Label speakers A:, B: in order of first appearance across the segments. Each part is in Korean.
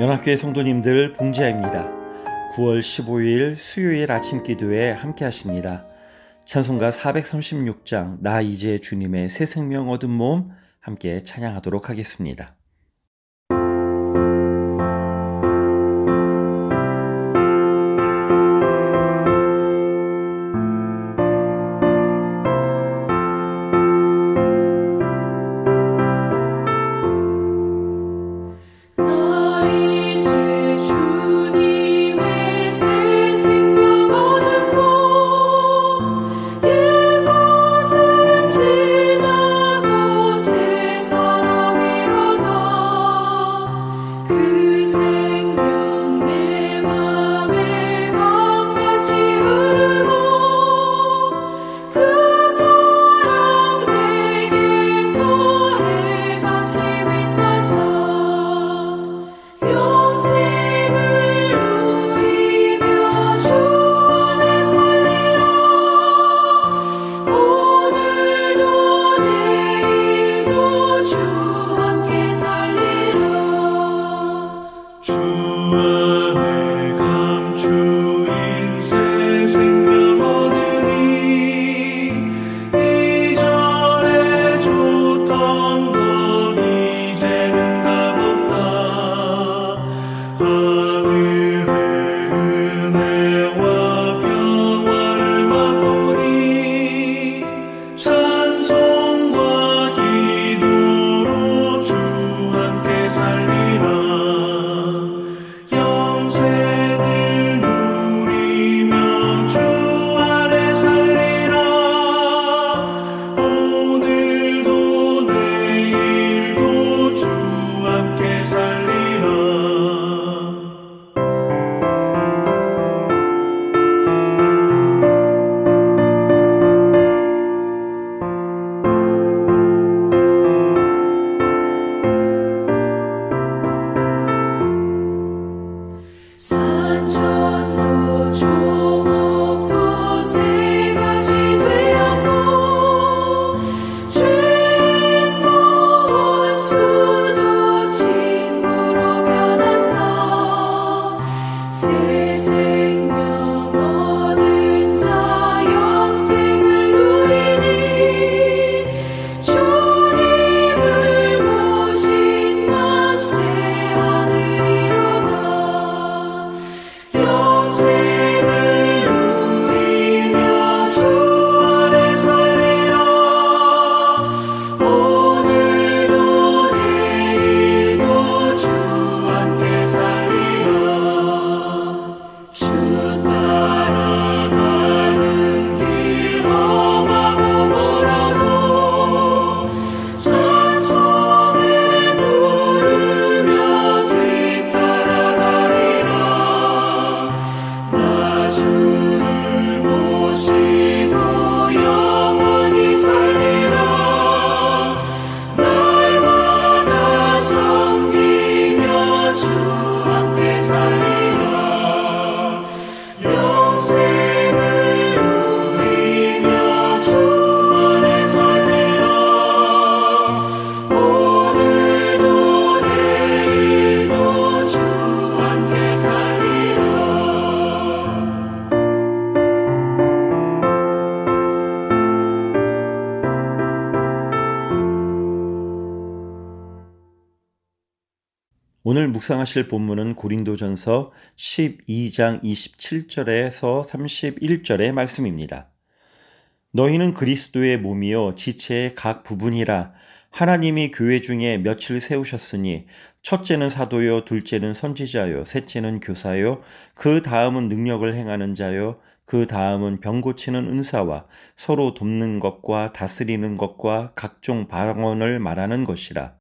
A: 연합교회 성도님들 봉지아입니다. 9월 15일 수요일 아침 기도에 함께 하십니다. 찬송가 436장 나 이제 주님의 새 생명 얻은 몸 함께 찬양하도록 하겠습니다. 오늘 묵상하실 본문은 고린도전서 12장 27절에서 31절의 말씀입니다. 너희는 그리스도의 몸이요 지체의 각 부분이라 하나님이 교회 중에 며칠 세우셨으니 첫째는 사도요 둘째는 선지자요 셋째는 교사요 그 다음은 능력을 행하는 자요 그 다음은 병 고치는 은사와 서로 돕는 것과 다스리는 것과 각종 방언을 말하는 것이라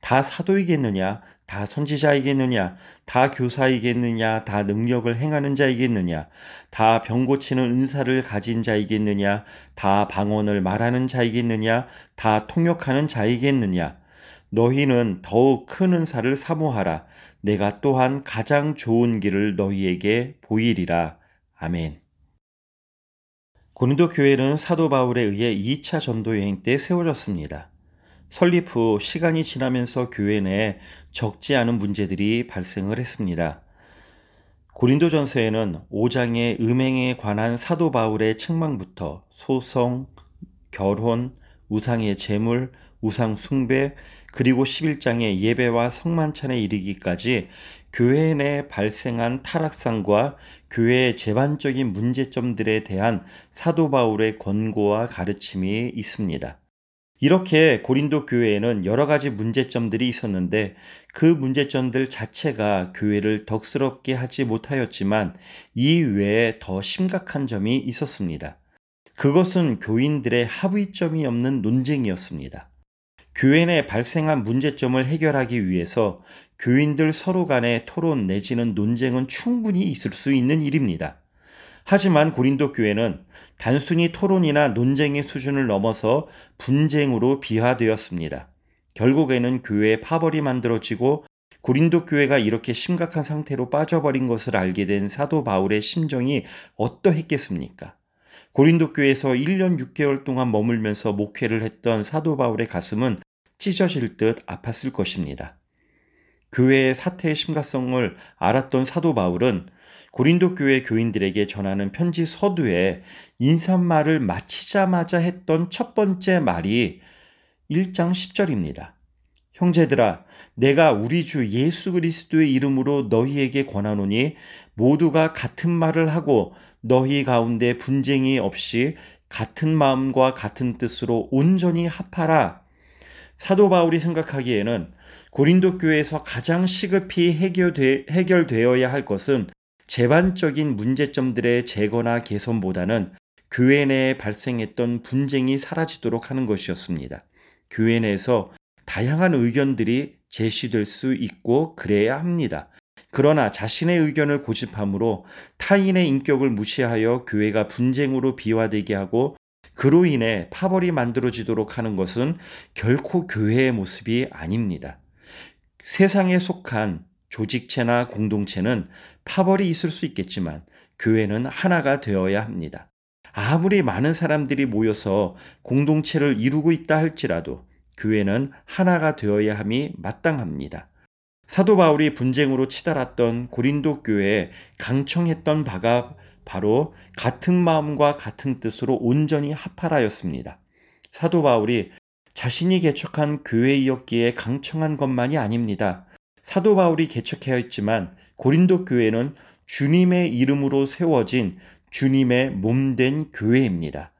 A: 다 사도이겠느냐? 다 선지자이겠느냐? 다 교사이겠느냐? 다 능력을 행하는 자이겠느냐? 다 병 고치는 은사를 가진 자이겠느냐? 다 방언을 말하는 자이겠느냐? 다 통역하는 자이겠느냐? 너희는 더욱 큰 은사를 사모하라. 내가 또한 가장 좋은 길을 너희에게 보이리라. 아멘. 고린도 교회는 사도 바울에 의해 2차 전도 여행 때 세워졌습니다.
B: 설립 후 시간이 지나면서 교회 내에 적지 않은 문제들이 발생을 했습니다. 고린도전서에는 5장의 음행에 관한 사도 바울의 책망부터 소송, 결혼, 우상의 제물, 우상 숭배, 그리고 11장의 예배와 성만찬에 이르기까지 교회 내 발생한 타락상과 교회의 재반적인 문제점들에 대한 사도 바울의 권고와 가르침이 있습니다. 이렇게 고린도 교회에는 여러 가지 문제점들이 있었는데 그 문제점들 자체가 교회를 덕스럽게 하지 못하였지만 이 외에 더 심각한 점이 있었습니다. 그것은 교인들의 합의점이 없는 논쟁이었습니다. 교회 내 발생한 문제점을 해결하기 위해서 교인들 서로 간의 토론 내지는 논쟁은 충분히 있을 수 있는 일입니다. 하지만 고린도 교회는 단순히 토론이나 논쟁의 수준을 넘어서 분쟁으로 비화되었습니다. 결국에는 교회의 파벌이 만들어지고 고린도 교회가 이렇게 심각한 상태로 빠져버린 것을 알게 된 사도 바울의 심정이 어떠했겠습니까? 고린도 교회에서 1년 6개월 동안 머물면서 목회를 했던 사도 바울의 가슴은 찢어질 듯 아팠을 것입니다. 교회의 사태의 심각성을 알았던 사도 바울은 고린도 교회 교인들에게 전하는 편지 서두에 인사말을 마치자마자 했던 첫 번째 말이 1장 10절입니다. 형제들아, 내가 우리 주 예수 그리스도의 이름으로 너희에게 권하노니 모두가 같은 말을 하고 너희 가운데 분쟁이 없이 같은 마음과 같은 뜻으로 온전히 합하라. 사도 바울이 생각하기에는 고린도 교회에서 가장 시급히 해결되, 해결되어야 할 것은 재반적인 문제점들의 제거나 개선보다는 교회 내에 발생했던 분쟁이 사라지도록 하는 것이었습니다. 교회 내에서 다양한 의견들이 제시될 수 있고 그래야 합니다. 그러나 자신의 의견을 고집함으로 타인의 인격을 무시하여 교회가 분쟁으로 비화되게 하고 그로 인해 파벌이 만들어지도록 하는 것은 결코 교회의 모습이 아닙니다. 세상에 속한 조직체나 공동체는 파벌이 있을 수 있겠지만 교회는 하나가 되어야 합니다. 아무리 많은 사람들이 모여서 공동체를 이루고 있다 할지라도 교회는 하나가 되어야 함이 마땅합니다. 사도 바울이 분쟁으로 치달았던 고린도 교회에 강청했던 바가 바로 같은 마음과 같은 뜻으로 온전히 합하라였습니다. 사도 바울이 자신이 개척한 교회이었기에 강청한 것만이 아닙니다. 사도 바울이 개척하였지만 고린도 교회는 주님의 이름으로 세워진 주님의 몸된 교회입니다.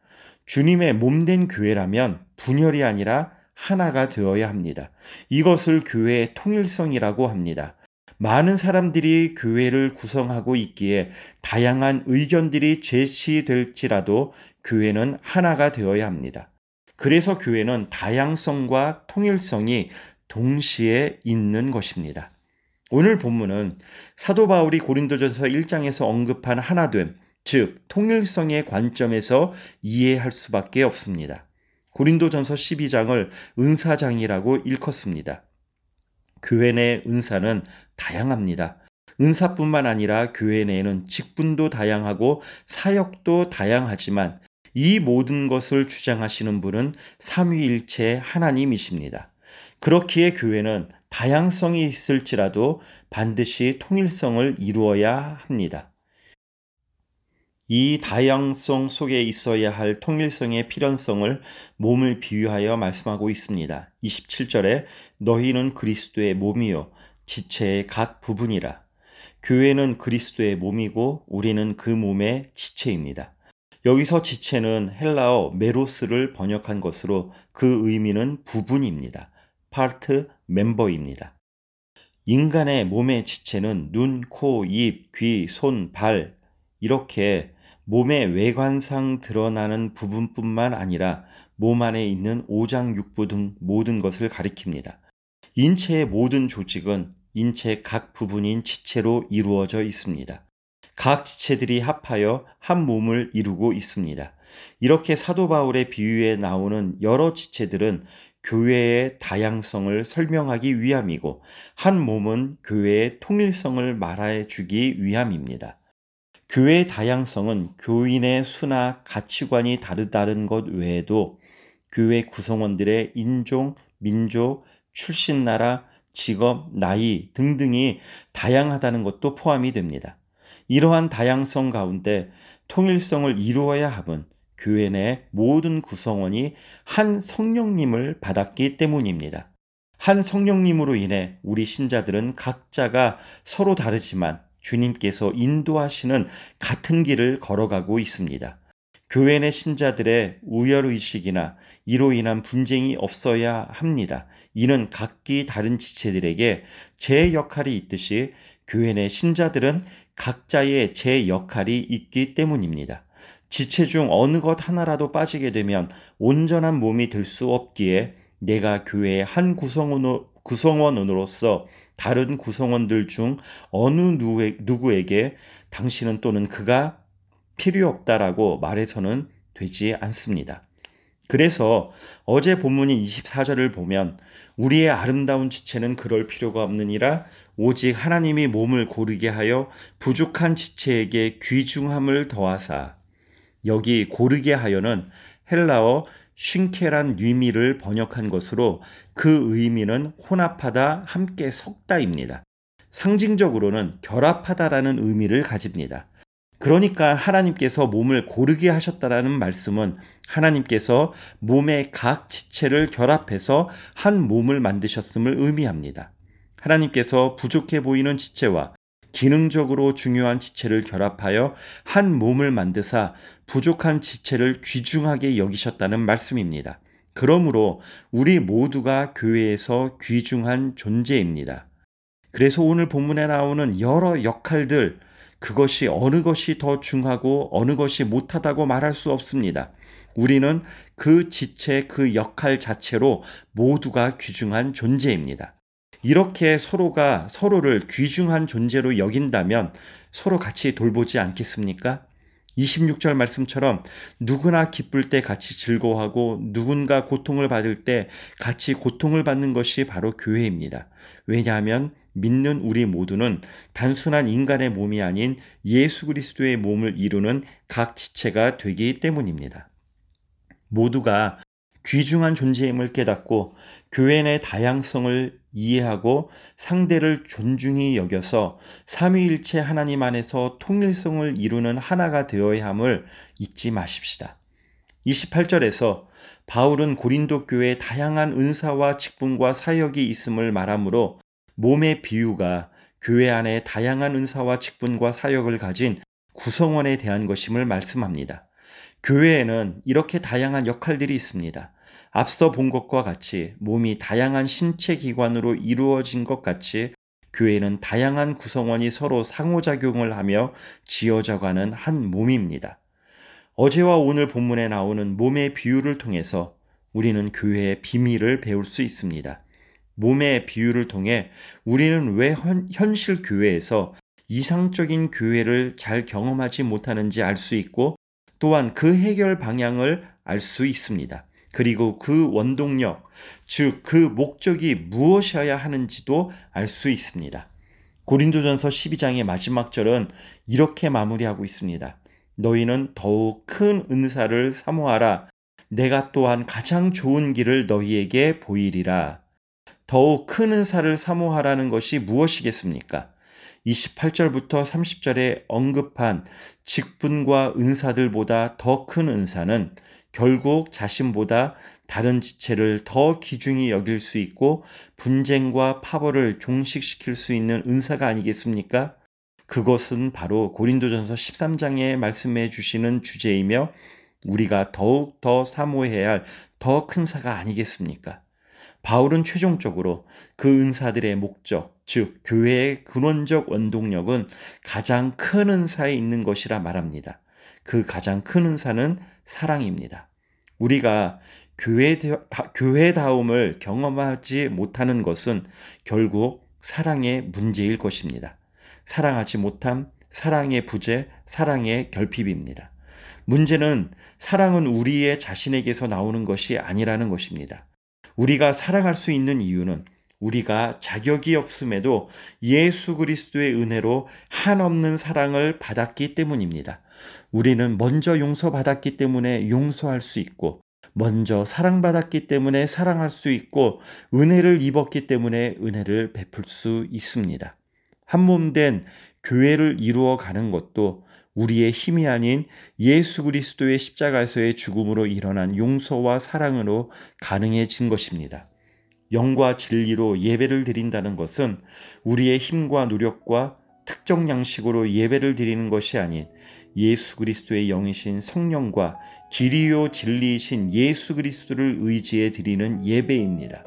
B: 주님의 몸된 교회라면 분열이 아니라 하나가 되어야 합니다. 이것을 교회의 통일성이라고 합니다. 많은 사람들이 교회를 구성하고 있기에 다양한 의견들이 제시될지라도 교회는 하나가 되어야 합니다. 그래서 교회는 다양성과 통일성이 동시에 있는 것입니다. 오늘 본문은 사도 바울이 고린도전서 1장에서 언급한 하나됨, 즉 통일성의 관점에서 이해할 수밖에 없습니다. 고린도전서 12장을 은사장이라고 일컫습니다. 교회 내 은사는 다양합니다. 은사뿐만 아니라 교회 내에는 직분도 다양하고 사역도 다양하지만 이 모든 것을 주장하시는 분은 삼위일체 하나님이십니다. 그렇기에 교회는 다양성이 있을지라도 반드시 통일성을 이루어야 합니다. 이 다양성 속에 있어야 할 통일성의 필연성을 몸을 비유하여 말씀하고 있습니다. 27절에 너희는 그리스도의 몸이요 지체의 각 부분이라. 교회는 그리스도의 몸이고 우리는 그 몸의 지체입니다. 여기서 지체는 헬라어 메로스를 번역한 것으로 그 의미는 부분입니다. 파트 멤버입니다. 인간의 몸의 지체는 눈, 코, 입, 귀, 손, 발 이렇게 몸의 외관상 드러나는 부분뿐만 아니라 몸 안에 있는 오장육부 등 모든 것을 가리킵니다. 인체의 모든 조직은 인체 각 부분인 지체로 이루어져 있습니다. 각 지체들이 합하여 한 몸을 이루고 있습니다. 이렇게 사도 바울의 비유에 나오는 여러 지체들은 교회의 다양성을 설명하기 위함이고 한 몸은 교회의 통일성을 말해 주기 위함입니다. 교회의 다양성은 교인의 수나 가치관이 다르다는 것 외에도 교회 구성원들의 인종, 민족, 출신 나라, 직업, 나이 등등이 다양하다는 것도 포함이 됩니다. 이러한 다양성 가운데 통일성을 이루어야 함은 교회 내 모든 구성원이 한 성령님을 받았기 때문입니다. 한 성령님으로 인해 우리 신자들은 각자가 서로 다르지만 주님께서 인도하시는 같은 길을 걸어가고 있습니다. 교회 내 신자들의 우열의식이나 이로 인한 분쟁이 없어야 합니다. 이는 각기 다른 지체들에게 제 역할이 있듯이 교회 내 신자들은 각자의 제 역할이 있기 때문입니다. 지체 중 어느 것 하나라도 빠지게 되면 온전한 몸이 될 수 없기에 내가 교회의 한 구성원으로서 다른 구성원들 중 어느 누구에게 당신은 또는 그가 필요 없다라고 말해서는 되지 않습니다. 그래서 어제 본문인 24절을 보면 우리의 아름다운 지체는 그럴 필요가 없느니라 오직 하나님이 몸을 고르게 하여 부족한 지체에게 귀중함을 더하사 여기 고르게 하여는 헬라어 쉰케란 뉘미를 번역한 것으로 그 의미는 혼합하다, 함께 섞다입니다. 상징적으로는 결합하다라는 의미를 가집니다. 그러니까 하나님께서 몸을 고르게 하셨다라는 말씀은 하나님께서 몸의 각 지체를 결합해서 한 몸을 만드셨음을 의미합니다. 하나님께서 부족해 보이는 지체와 기능적으로 중요한 지체를 결합하여 한 몸을 만드사 부족한 지체를 귀중하게 여기셨다는 말씀입니다. 그러므로 우리 모두가 교회에서 귀중한 존재입니다. 그래서 오늘 본문에 나오는 여러 역할들, 그것이 어느 것이 더 중하고 어느 것이 못하다고 말할 수 없습니다. 우리는 그 지체, 그 역할 자체로 모두가 귀중한 존재입니다. 이렇게 서로가 서로를 귀중한 존재로 여긴다면 서로 같이 돌보지 않겠습니까? 26절 말씀처럼 누구나 기쁠 때 같이 즐거워하고 누군가 고통을 받을 때 같이 고통을 받는 것이 바로 교회입니다. 왜냐하면 믿는 우리 모두는 단순한 인간의 몸이 아닌 예수 그리스도의 몸을 이루는 각 지체가 되기 때문입니다. 모두가 귀중한 존재임을 깨닫고 교회 내 다양성을 이해하고 상대를 존중히 여겨서 삼위일체 하나님 안에서 통일성을 이루는 하나가 되어야 함을 잊지 마십시다. 28절에서 바울은 고린도 교회에 다양한 은사와 직분과 사역이 있음을 말하므로 몸의 비유가 교회 안에 다양한 은사와 직분과 사역을 가진 구성원에 대한 것임을 말씀합니다. 교회에는 이렇게 다양한 역할들이 있습니다. 앞서 본 것과 같이 몸이 다양한 신체 기관으로 이루어진 것 같이 교회는 다양한 구성원이 서로 상호작용을 하며 지어져가는 한 몸입니다. 어제와 오늘 본문에 나오는 몸의 비유를 통해서 우리는 교회의 비밀을 배울 수 있습니다. 몸의 비유를 통해 우리는 왜 현실 교회에서 이상적인 교회를 잘 경험하지 못하는지 알 수 있고 또한 그 해결 방향을 알 수 있습니다. 그리고 그 원동력, 즉 그 목적이 무엇이어야 하는지도 알 수 있습니다. 고린도전서 12장의 마지막 절은 이렇게 마무리하고 있습니다. 너희는 더욱 큰 은사를 사모하라. 내가 또한 가장 좋은 길을 너희에게 보이리라. 더욱 큰 은사를 사모하라는 것이 무엇이겠습니까? 28절부터 30절에 언급한 직분과 은사들보다 더 큰 은사는 결국 자신보다 다른 지체를 더 귀중히 여길 수 있고 분쟁과 파벌을 종식시킬 수 있는 은사가 아니겠습니까? 그것은 바로 고린도전서 13장에 말씀해 주시는 주제이며 우리가 더욱 더 사모해야 할 더 큰 사가 아니겠습니까? 바울은 최종적으로 그 은사들의 목적, 즉, 교회의 근원적 원동력은 가장 큰 은사에 있는 것이라 말합니다. 그 가장 큰 은사는 사랑입니다. 우리가 교회, 교회다움을 경험하지 못하는 것은 결국 사랑의 문제일 것입니다. 사랑하지 못함, 사랑의 부재, 사랑의 결핍입니다. 문제는 사랑은 우리의 자신에게서 나오는 것이 아니라는 것입니다. 우리가 사랑할 수 있는 이유는 우리가 자격이 없음에도 예수 그리스도의 은혜로 한없는 사랑을 받았기 때문입니다. 우리는 먼저 용서받았기 때문에 용서할 수 있고 먼저 사랑받았기 때문에 사랑할 수 있고 은혜를 입었기 때문에 은혜를 베풀 수 있습니다. 한 몸 된 교회를 이루어 가는 것도 우리의 힘이 아닌 예수 그리스도의 십자가에서의 죽음으로 일어난 용서와 사랑으로 가능해진 것입니다. 영과 진리로 예배를 드린다는 것은 우리의 힘과 노력과 특정 양식으로 예배를 드리는 것이 아닌 예수 그리스도의 영이신 성령과 길이요 진리이신 예수 그리스도를 의지해 드리는 예배입니다.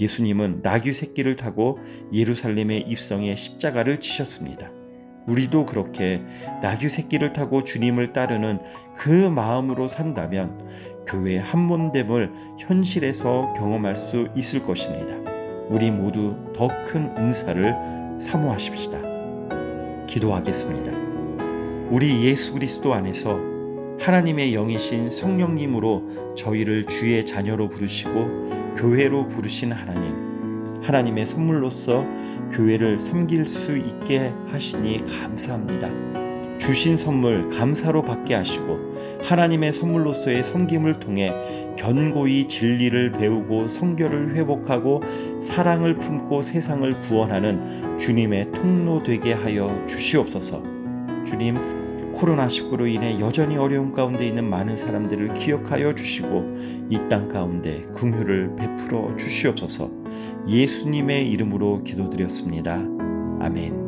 B: 예수님은 나귀 새끼를 타고 예루살렘에 입성해 십자가를 치셨습니다. 우리도 그렇게 나귀 새끼를 타고 주님을 따르는 그 마음으로 산다면 교회 한몬됨을 현실에서 경험할 수 있을 것입니다. 우리 모두 더 큰 은사를 사모하십시다. 기도하겠습니다. 우리 예수 그리스도 안에서 하나님의 영이신 성령님으로 저희를 주의 자녀로 부르시고 교회로 부르신 하나님. 하나님의 선물로서 교회를 섬길 수 있게 하시니 감사합니다. 주신 선물 감사로 받게 하시고 하나님의 선물로서의 섬김을 통해 견고히 진리를 배우고 성결을 회복하고 사랑을 품고 세상을 구원하는 주님의 통로 되게 하여 주시옵소서. 주님 코로나19로 인해 여전히 어려움 가운데 있는 많은 사람들을 기억하여 주시고 이 땅 가운데 긍휼을 베풀어 주시옵소서. 예수님의 이름으로 기도드렸습니다. 아멘.